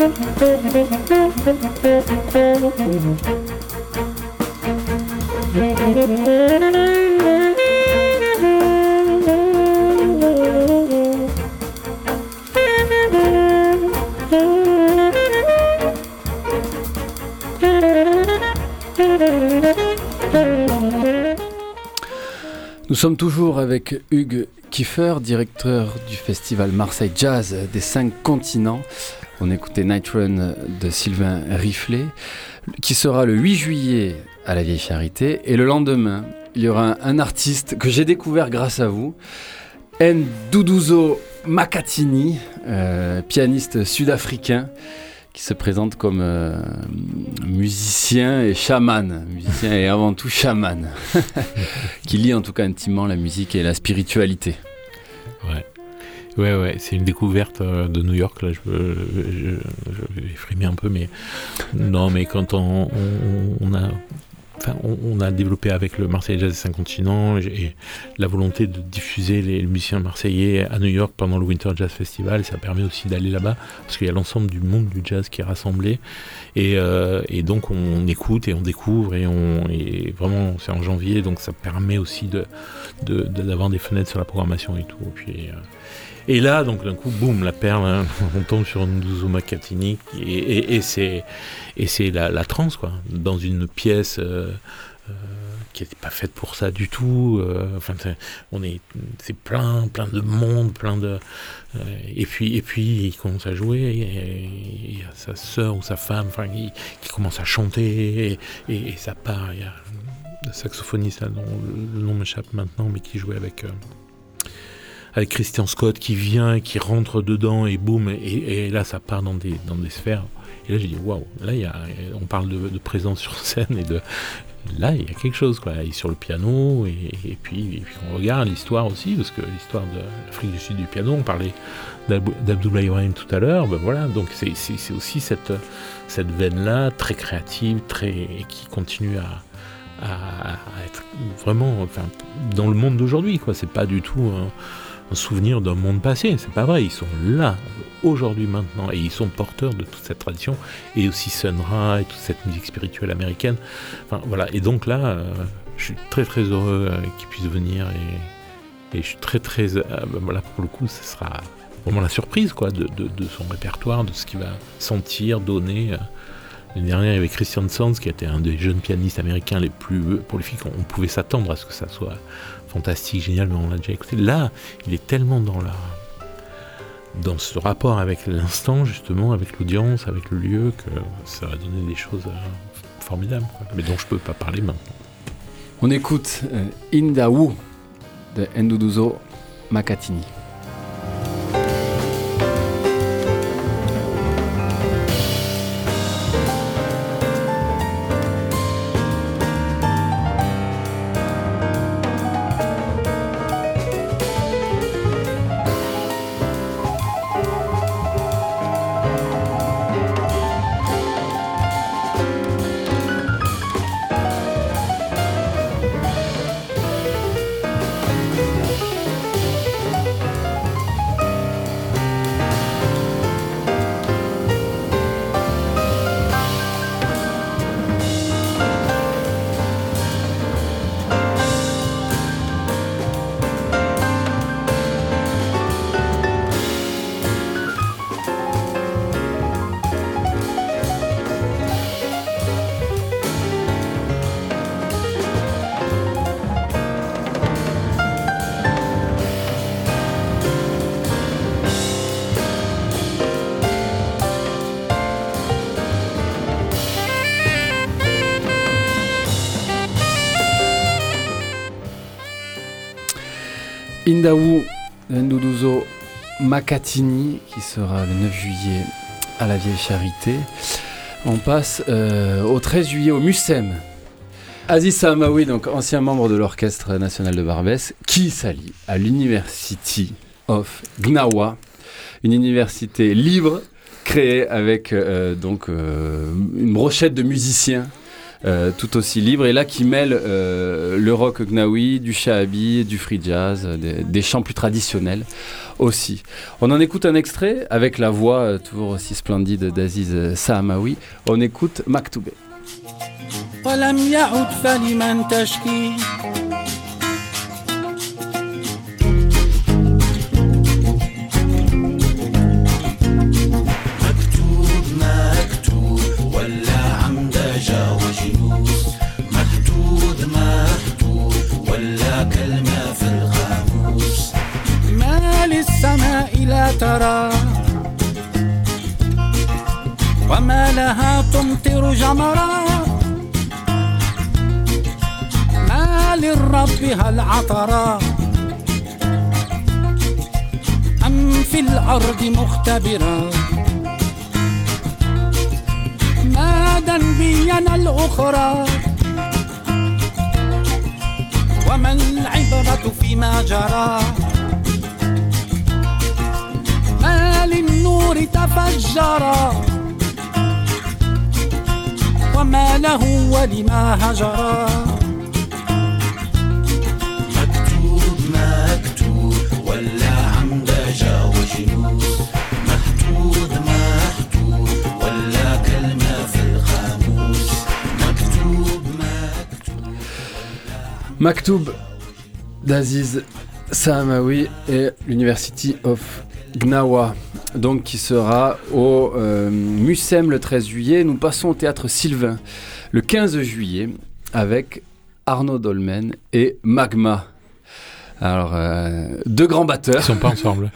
Nous sommes toujours avec Hugues Kiefer, directeur du festival Marseille Jazz des cinq continents. On écoutait Night Run de Sylvain Riflet, qui sera le 8 juillet à la Vieille Charité. Et le lendemain, il y aura un, artiste que j'ai découvert grâce à vous, Nduduzo Makatini, euh, pianiste sud-africain qui se présente comme euh, musicien et chaman, musicien et avant tout chaman, qui lie en tout cas intimement la musique et la spiritualité. Ouais, ouais, c'est une découverte euh, de New York. Là, je, je, vais un peu, mais non, mais quand on, a on, a développé avec le Marseille Jazz des 5 continents et, la volonté de diffuser les, musiciens marseillais à New York pendant le Winter Jazz Festival. Ça permet aussi d'aller là-bas parce qu'il y a l'ensemble du monde du jazz qui est rassemblé. Et, euh, donc on écoute et on découvre et, on, et vraiment c'est en janvier donc ça permet aussi d'avoir de, des fenêtres sur la programmation et tout. Puis, euh, et là, donc d'un coup, boum, la perle, hein, on tombe sur Nduzuma Katini, et, et, c'est, c'est la, transe, quoi, dans une pièce euh, euh, qui n'était pas faite pour ça du tout. Euh, enfin, on est, c'est plein, plein de monde, plein de. et puis, et puis, il commence à jouer, il y a sa sœur ou sa femme, enfin, qui, commence à chanter, et, ça part. Il y a le saxophoniste, dont le nom m'échappe maintenant, mais qui jouait avec avec Christian Scott qui vient, qui rentre dedans et boum, et, là ça part dans des, dans des sphères. Et là j'ai dit waouh, là on parle de, présence sur scène et de. Là il y a quelque chose quoi, il est sur le piano et, puis, on regarde l'histoire aussi, parce que l'histoire de l'Afrique du Sud du piano, on parlait d'Abdoulaye Ibrahim tout à l'heure, ben voilà, donc c'est aussi cette, cette veine-là très créative, très, et qui continue à, être vraiment dans le monde d'aujourd'hui. quoi C'est pas du tout un souvenir d'un monde passé. C'est pas vrai, ils sont là, aujourd'hui, maintenant, et ils sont porteurs de toute cette tradition, et aussi Sun Ra et toute cette musique spirituelle américaine. Enfin, voilà, et donc là, euh, je suis très très heureux euh, qu'ils puissent venir, et, je suis très très. Euh, ben voilà, pour le coup, ce sera vraiment la surprise, quoi, de, de, son répertoire, de ce qu'il va sentir, donner. L'année dernière, il y avait Christian Sands, qui était un des jeunes pianistes américains les plus prolifiques. On pouvait s'attendre à ce que ça soit fantastique, génial, mais on l'a déjà écouté. Là, il est tellement dans la dans ce rapport avec l'instant, justement, avec l'audience, avec le lieu, que ça va donner des choses euh, formidables, mais dont je peux pas parler maintenant. On écoute euh, Indawu de Nduduzo Makatini. Indaou Nduduzo Makatini qui sera le 9 juillet à la Vieille Charité. On passe euh, au 13 juillet au Mucem. Aziz Sahamaoui, donc ancien membre de l'Orchestre national de Barbès, qui s'allie à l'University of Gnawa, une université libre créée avec euh, donc euh, une brochette de musiciens euh, tout aussi libre et là qui mêle euh, le rock gnawi, du shahabi, du free jazz, des, des, chants plus traditionnels aussi. On en écoute un extrait avec la voix euh, toujours aussi splendide d'Aziz Sahamawi. On écoute Maktoubé. مختبرا. ما دنبينا الأخرى؟ وما العبرة فيما جرى؟ للنور تفجرا وما له ولما هجرا Maktoub d'Aziz Sahamawi et l'University of Gnawa, donc qui sera au euh, Mucem le 13 juillet. Nous passons au théâtre Sylvain le 15 juillet avec Arnaud Dolmen et Magma. Alors, euh, deux grands batteurs. Ils sont pas ensemble.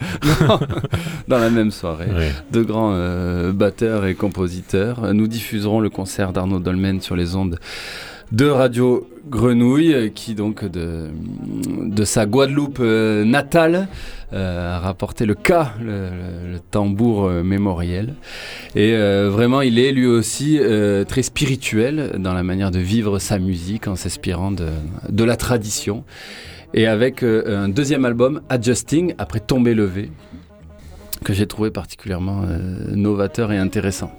dans la même soirée. Deux grands euh, batteurs et compositeurs. Nous diffuserons le concert d'Arnaud Dolmen sur les ondes de Radio Grenouille, qui donc de, de sa Guadeloupe euh, natale euh, a rapporté le cas, le, tambour euh, mémoriel. Et euh, vraiment, il est lui aussi euh, très spirituel dans la manière de vivre sa musique en s'inspirant de, de, la tradition. Et avec euh, un deuxième album, Adjusting, après Tomber levé, que j'ai trouvé particulièrement novateur et intéressant.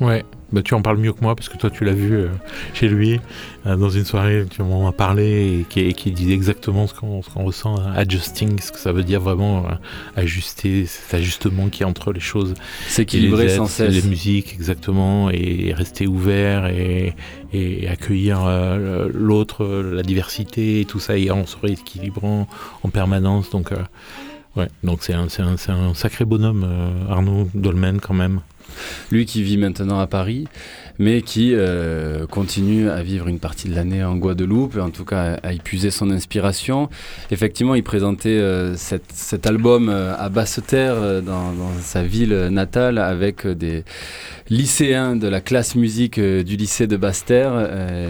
Ouais, bah, tu en parles mieux que moi parce que toi tu l'as vu euh, chez lui euh, dans une soirée, tu m'en as parlé et qui, et qui disait exactement ce qu'on qu ressent, hein, adjusting, ce que ça veut dire vraiment euh, ajuster, cet ajustement qui est entre les choses. S'équilibrer sans cesse. Les musiques, exactement, et, et rester ouvert et, et accueillir l'autre, la diversité et tout ça, et en se rééquilibrant en permanence. Donc, ouais, donc c'est un, un, un, sacré bonhomme, Arnaud Dolmen quand même. Lui qui vit maintenant à Paris, mais qui euh, continue à vivre une partie de l'année en Guadeloupe, en tout cas à, à épuiser son inspiration. Effectivement, il présentait euh, cet album euh, à basse terre dans, dans, sa ville natale avec des lycéens de la classe musique du lycée de Basse-Terre.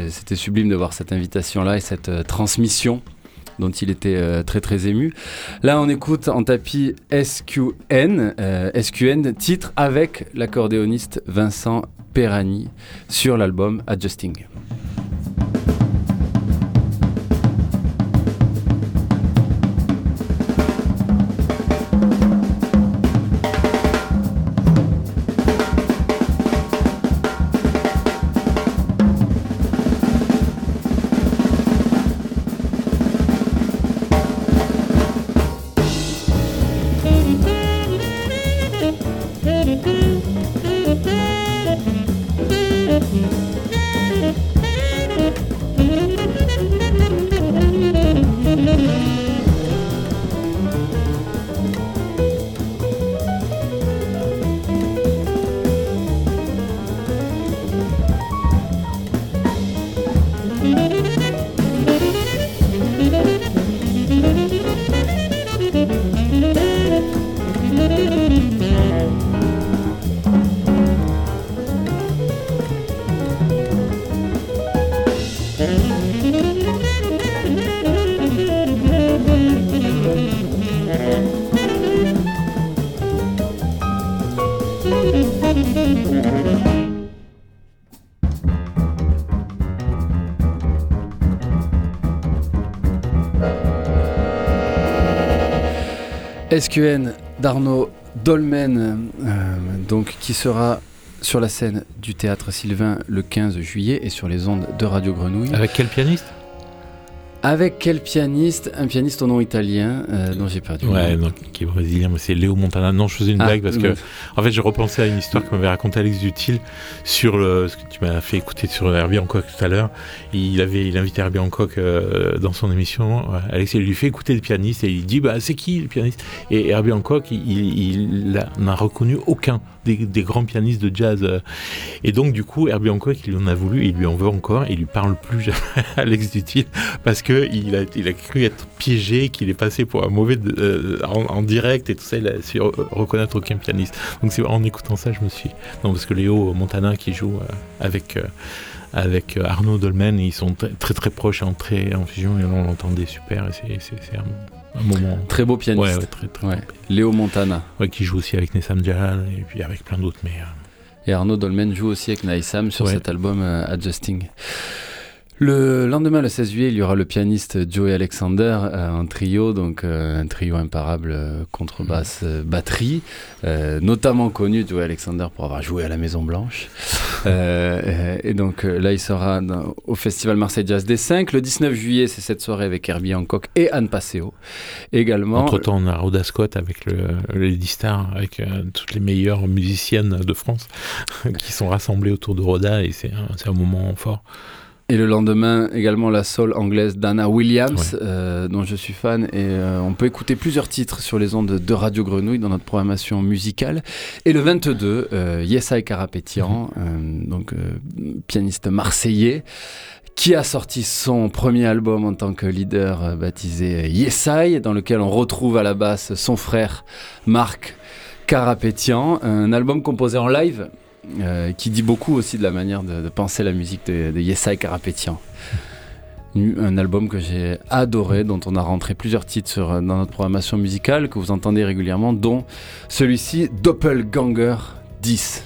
C'était sublime de voir cette invitation-là et cette transmission dont il était euh, très très ému. Là, on écoute en tapis SQN, euh, SQN, titre avec l'accordéoniste Vincent Perani sur l'album Adjusting. SQN d'Arnaud Dolmen, euh, donc, qui sera sur la scène du théâtre Sylvain le 15 juillet et sur les ondes de Radio Grenouille. Avec quel pianiste? Avec quel pianiste Un pianiste au nom italien euh, dont j'ai perdu. Ouais, qui est brésilien, mais c'est Léo Montana. Non, je faisais une Ah, blague parce que, en fait, je repensais à une histoire que m'avait raconté Alex Dutil sur le, ce que tu m'as fait écouter sur Herbie Hancock tout à l'heure. Il avait, il invitait Herbie Hancock euh, dans son émission. Ouais, Alex, il lui fait écouter le pianiste et il dit, bah, c'est qui le pianiste? Et Herbie Hancock, il, il, n'a reconnu aucun des, grands pianistes de jazz. euh. Et donc, du coup, Herbie Hancock, il en a voulu, il lui en veut encore, il lui parle plus jamais à Alex Dutil parce que il a, il a cru être piégé, qu'il est passé pour un mauvais euh, en, direct et tout ça, il a su re- reconnaître aucun pianiste. Donc c'est en écoutant ça, je me suis non parce que Léo Montana qui joue euh, avec avec Arnaud Dolmen, ils sont très très, proches en très en fusion et on l'entendait super et c'est un, un moment Très beau pianiste. ouais, ouais, très très Ouais. Léo Montana. ouais, qui joue aussi avec Nessam Jalal et puis avec plein d'autres mais euh, Et Arnaud Dolmen joue aussi avec Naïsam sur cet album euh, Adjusting. Le lendemain, le 16 juillet, il y aura le pianiste Joey Alexander euh, en trio, donc euh, un trio imparable euh, contrebasse, euh, batterie, euh, notamment connu Joey Alexander pour avoir joué à la Maison Blanche. Euh, et donc là, il sera dans- au Festival Marseille Jazz des 5. Le 19 juillet, c'est cette soirée avec Herbie Hancock et Anne Passeo. Également, entre temps on a Rhoda Scott avec le, Lady Star avec euh, toutes les meilleures musiciennes de France qui sont rassemblées autour de Rhoda et c'est un, c'est un moment fort Et le lendemain, également la soul anglaise d'Anna Williams, euh, dont je suis fan. Et euh, on peut écouter plusieurs titres sur les ondes de Radio Grenouille dans notre programmation musicale. Et le 22, euh, Yesai Karapetian, euh, donc pianiste marseillais, qui a sorti son premier album en tant que leader baptisé Yesai, dans lequel on retrouve à la basse son frère Marc Karapetian. Un album composé en live euh, qui dit beaucoup aussi de la manière de, penser la musique de, de Yesai Karapetian. Un album que j'ai adoré, dont on a rentré plusieurs titres dans notre programmation musicale, que vous entendez régulièrement, dont celui-ci, Doppelganger 10.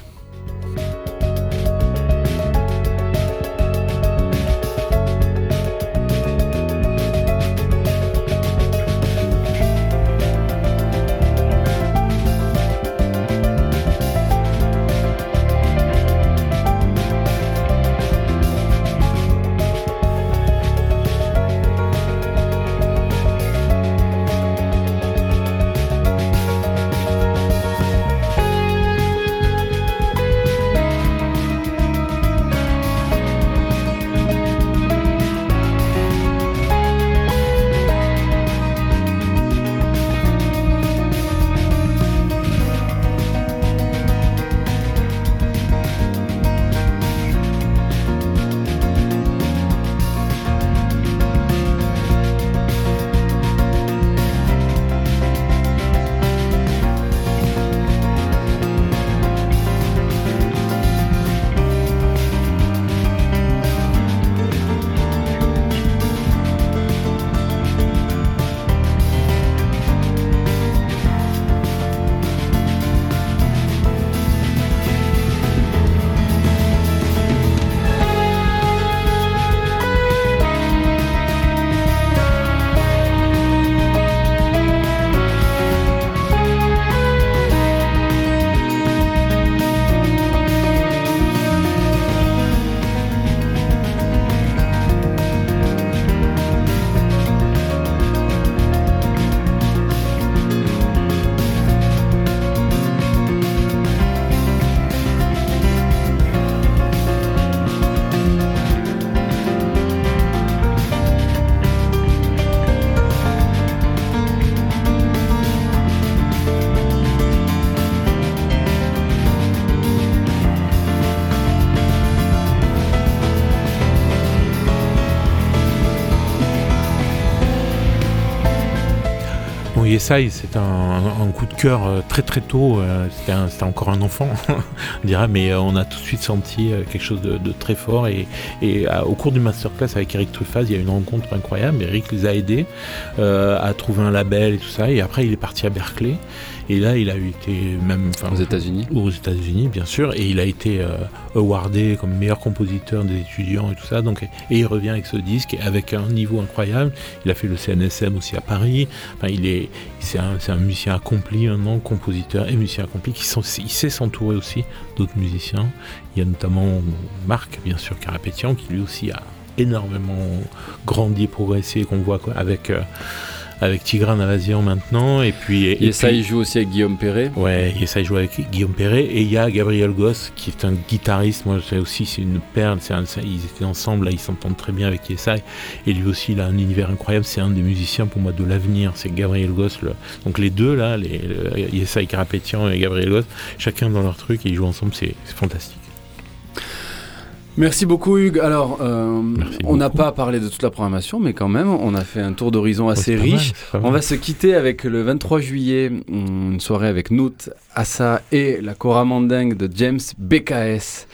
C'est un, coup de cœur euh, très très tôt. euh, C'était encore un enfant, on dirait, mais euh, on a tout de suite senti quelque chose de, très fort. Et, au cours du masterclass avec Eric Truffaz, il y a eu une rencontre incroyable. Eric les a aidés à trouver un label et tout ça. Et après, il est parti à Berkeley. Et là, il a été même enfin, Aux États-Unis. aux États-Unis, bien sûr, et il a été euh, awardé comme meilleur compositeur des étudiants et tout ça. Donc, et il revient avec ce disque avec un niveau incroyable. Il a fait le CNSM aussi à Paris. Enfin, il est, c'est un, c'est un musicien accompli, un non compositeur et musicien accompli qui sont, il sait s'entourer aussi d'autres musiciens. Il y a notamment Marc, bien sûr, Carapétian, qui lui aussi a énormément grandi progressé, qu'on voit quoi, avec, euh, avec Tigran Avazian maintenant. Et puis, et, il joue aussi avec Guillaume Perret. Ouais, il joue avec Guillaume Perret. Et il y a Gabriel Goss, qui est un guitariste. Moi, c'est aussi, c'est une perle. Un- ils étaient ensemble, là, ils s'entendent très bien avec Yesai. Et lui aussi, il a un univers incroyable. C'est un des musiciens, pour moi, de l'avenir. C'est Gabriel Goss. le- Donc, les deux, là, les, le- Yesai Karapetian et Gabriel Goss, chacun dans leur truc, et ils jouent ensemble. C'est fantastique. Merci beaucoup Hugues. Alors, euh, on n'a pas parlé de toute la programmation, mais quand même, on a fait un tour d'horizon Ouais, assez mal, riche. On va se quitter avec le 23 juillet, une soirée avec Nout, Assa et la Cora Mandingue de James BKS.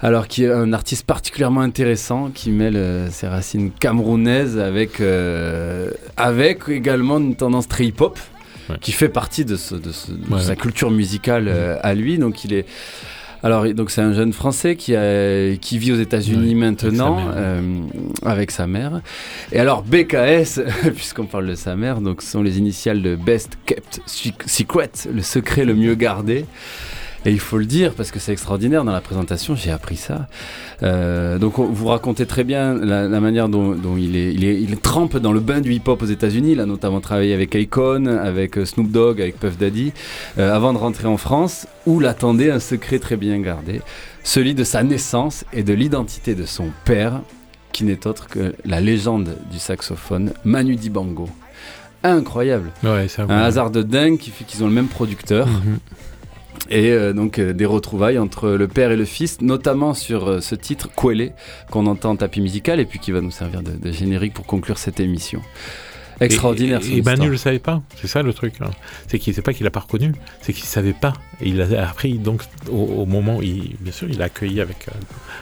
Alors, qui est un artiste particulièrement intéressant, qui mêle euh, ses racines camerounaises avec, euh, avec également une tendance très hip-hop, Ouais. qui fait partie de, ce- de ce- de Ouais, sa ouais. culture musicale à lui. Donc, il est. Alors, donc c'est un jeune Français qui, a- qui vit aux États-Unis maintenant avec sa mère. euh, avec sa mère. Et alors BKS, puisqu'on parle de sa mère, donc ce sont les initiales de Best Kept Sec- Secret, le secret le mieux gardé. Et il faut le dire parce que c'est extraordinaire dans la présentation, j'ai appris ça. Euh, donc on- vous racontez très bien la, la manière dont, dont il, est, il, est, il trempe dans le bain du hip-hop aux États-Unis. Il a notamment travaillé avec Akon, avec euh, Snoop Dogg, avec Puff Daddy, euh, avant de rentrer en France, où l'attendait un secret très bien gardé, celui de sa naissance et de l'identité de son père, qui n'est autre que la légende du saxophone, Manu Dibango. Incroyable. Ouais, Un hasard de dingue qui fait qu'ils ont le même producteur. Mhm. Et euh, donc euh, des retrouvailles entre le père et le fils, notamment sur euh, ce titre Kwele qu'on entend en tapis musical et puis qui va nous servir de, de générique pour conclure cette émission. Extraordinaire. Et, et, et Manu histoire. le savait pas. C'est ça le truc. hein. C'est qu'il sait pas qu'il a pas reconnu. C'est qu'il savait pas. Et il a appris donc au, au moment, où il, bien sûr, il a accueilli avec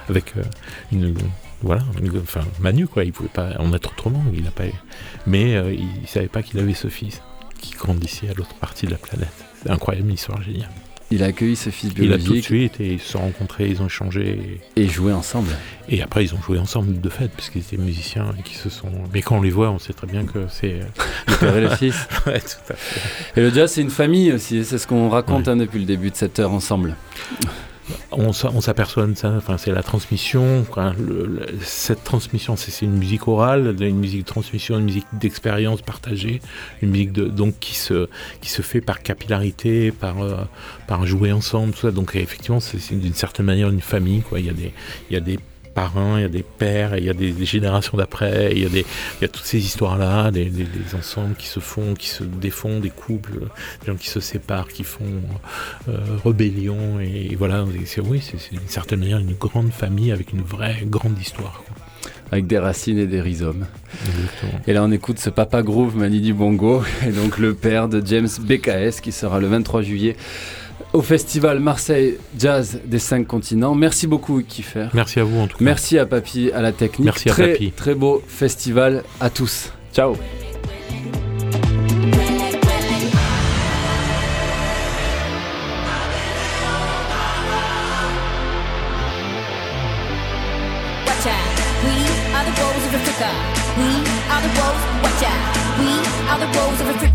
avec une voilà, enfin Manu quoi. Il pouvait pas en être autrement. Il a pas. Mais euh, il, il savait pas qu'il avait ce fils qui grandissait à l'autre partie de la planète. C'est incroyable, une histoire géniale. Il a accueilli ce fils Il a tout de suite et ils se sont rencontrés, ils ont échangé. et joué ensemble. Et, après, ils ont joué ensemble de fait, parce qu'ils étaient musiciens et qui se sont. Mais quand on les voit, on sait très bien que c'est. Le père et le fils. ouais, tout à fait. Et le jazz, c'est une famille aussi. C'est ce qu'on raconte hein, depuis le début de cette heure ensemble. On, s'a- on s'aperçoit de ça, enfin, c'est la transmission. Le- le- cette transmission, c'est une musique orale, une musique de transmission, une musique d'expérience partagée, une musique de, donc qui se, qui se fait par capillarité, par, euh, par jouer ensemble, tout ça. Donc effectivement, c'est d'une certaine manière une famille. Quoi. Il, y a des, il y a des parrains, il y a des pères, il y a des, des générations d'après, il y a des, il y a toutes ces histoires-là, des, des- des ensembles qui se font, qui se défont, des couples, des gens qui se séparent, qui font euh, rébellion, et, voilà, c'est, oui, c'est, d'une certaine manière une grande famille avec une vraie grande histoire. quoi. Avec des racines et des rhizomes. Exactement. Et là, on écoute ce Papa Groove Mani Bongo, et donc le père de James BKS, qui sera le 23 juillet au festival Marseille Jazz des cinq continents. Merci beaucoup, Kiffer. Merci à vous en tout cas. Merci à Papy, à la technique. Merci à très, Papy. Très beau festival à tous. Ciao. Watch out. We are the rose of Africa.